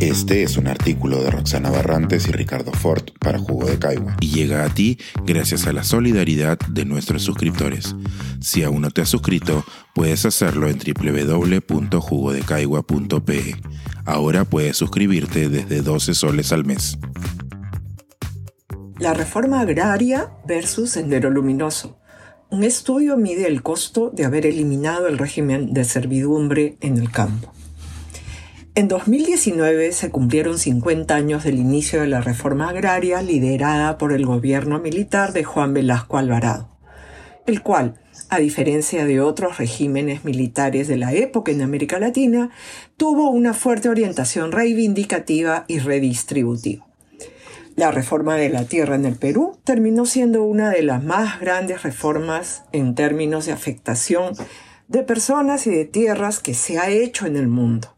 Este es un artículo de Roxana Barrantes y Ricardo Ford para Jugo de Caigua y llega a ti gracias a la solidaridad de nuestros suscriptores. Si aún no te has suscrito, puedes hacerlo en www.jugodecaigua.pe. Ahora puedes suscribirte desde 12 soles al mes. La reforma agraria versus Sendero Luminoso. Un estudio mide el costo de haber eliminado el régimen de servidumbre en el campo. En 2019 se cumplieron 50 años del inicio de la reforma agraria liderada por el gobierno militar de Juan Velasco Alvarado, el cual, a diferencia de otros regímenes militares de la época en América Latina, tuvo una fuerte orientación reivindicativa y redistributiva. La reforma de la tierra en el Perú terminó siendo una de las más grandes reformas en términos de afectación de personas y de tierras que se ha hecho en el mundo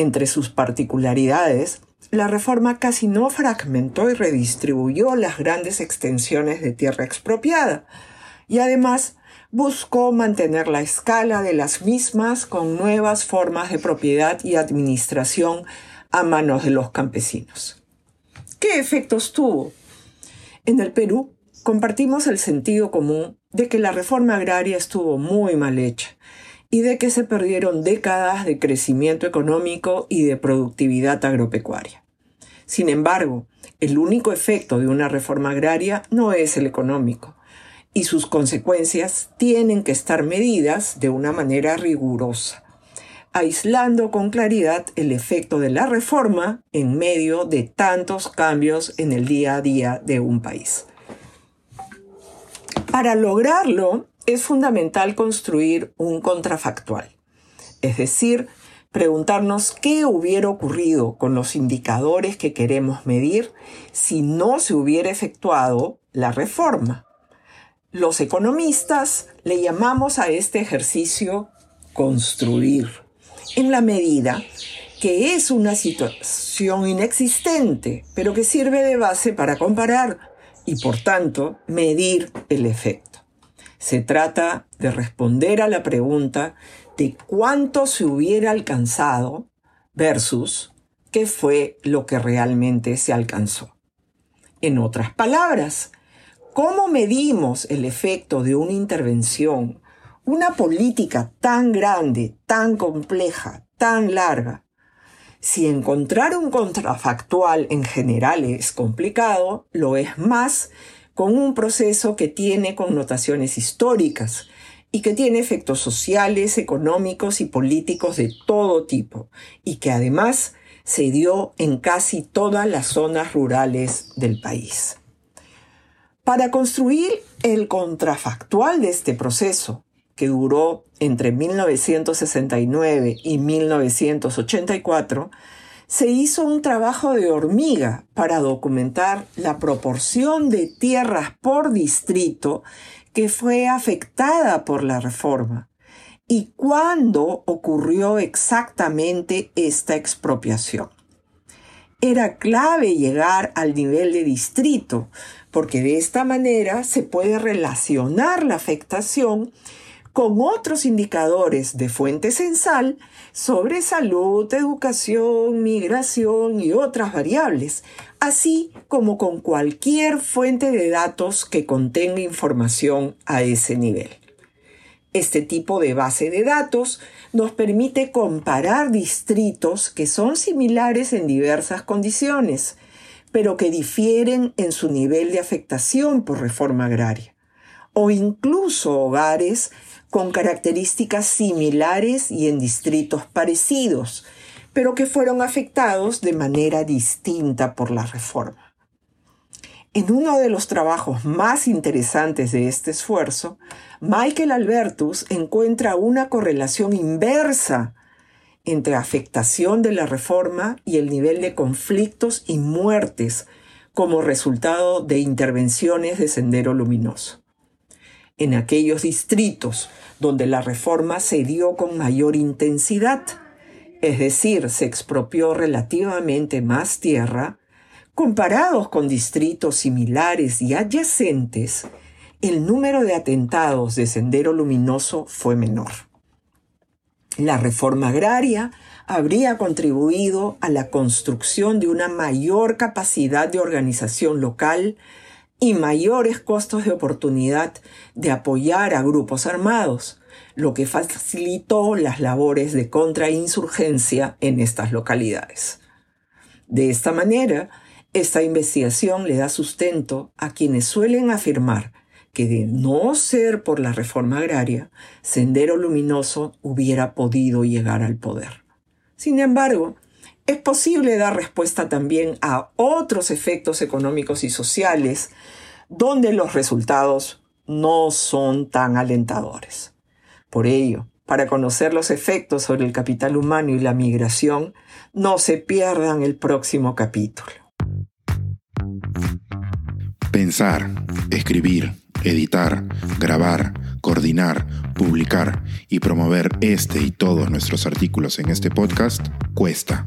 entre sus particularidades, la reforma casi no fragmentó y redistribuyó las grandes extensiones de tierra expropiada y además buscó mantener la escala de las mismas con nuevas formas de propiedad y administración a manos de los campesinos. ¿Qué efectos tuvo? En el Perú compartimos el sentido común de que la reforma agraria estuvo muy mal hecha y de que se perdieron décadas de crecimiento económico y de productividad agropecuaria. Sin embargo, el único efecto de una reforma agraria no es el económico, y sus consecuencias tienen que estar medidas de una manera rigurosa, aislando con claridad el efecto de la reforma en medio de tantos cambios en el día a día de un país. Para lograrlo, es fundamental construir un contrafactual, es decir, preguntarnos qué hubiera ocurrido con los indicadores que queremos medir si no se hubiera efectuado la reforma. Los economistas le llamamos a este ejercicio construir, en la medida que es una situación inexistente, pero que sirve de base para comparar y por tanto medir el efecto. Se trata de responder a la pregunta de cuánto se hubiera alcanzado versus qué fue lo que realmente se alcanzó. En otras palabras, ¿cómo medimos el efecto de una intervención, una política tan grande, tan compleja, tan larga? Si encontrar un contrafactual en general es complicado, lo es más con un proceso que tiene connotaciones históricas y que tiene efectos sociales, económicos y políticos de todo tipo, y que además se dio en casi todas las zonas rurales del país. Para construir el contrafactual de este proceso, que duró entre 1969 y 1984, se hizo un trabajo de hormiga para documentar la proporción de tierras por distrito que fue afectada por la reforma y cuándo ocurrió exactamente esta expropiación. Era clave llegar al nivel de distrito, porque de esta manera se puede relacionar la afectación con otros indicadores de fuente censal sobre salud, educación, migración y otras variables, así como con cualquier fuente de datos que contenga información a ese nivel. Este tipo de base de datos nos permite comparar distritos que son similares en diversas condiciones, pero que difieren en su nivel de afectación por reforma agraria, o incluso hogares con características similares y en distritos parecidos, pero que fueron afectados de manera distinta por la reforma. En uno de los trabajos más interesantes de este esfuerzo, Michael Albertus encuentra una correlación inversa entre afectación de la reforma y el nivel de conflictos y muertes como resultado de intervenciones de sendero luminoso. En aquellos distritos donde la reforma se dio con mayor intensidad, es decir, se expropió relativamente más tierra, comparados con distritos similares y adyacentes, el número de atentados de Sendero Luminoso fue menor. La reforma agraria habría contribuido a la construcción de una mayor capacidad de organización local y mayores costos de oportunidad de apoyar a grupos armados, lo que facilitó las labores de contrainsurgencia en estas localidades. De esta manera, esta investigación le da sustento a quienes suelen afirmar que de no ser por la reforma agraria, Sendero Luminoso hubiera podido llegar al poder. Sin embargo, es posible dar respuesta también a otros efectos económicos y sociales donde los resultados no son tan alentadores. Por ello, para conocer los efectos sobre el capital humano y la migración, no se pierdan el próximo capítulo. Pensar, escribir, editar, grabar, coordinar, publicar y promover este y todos nuestros artículos en este podcast cuesta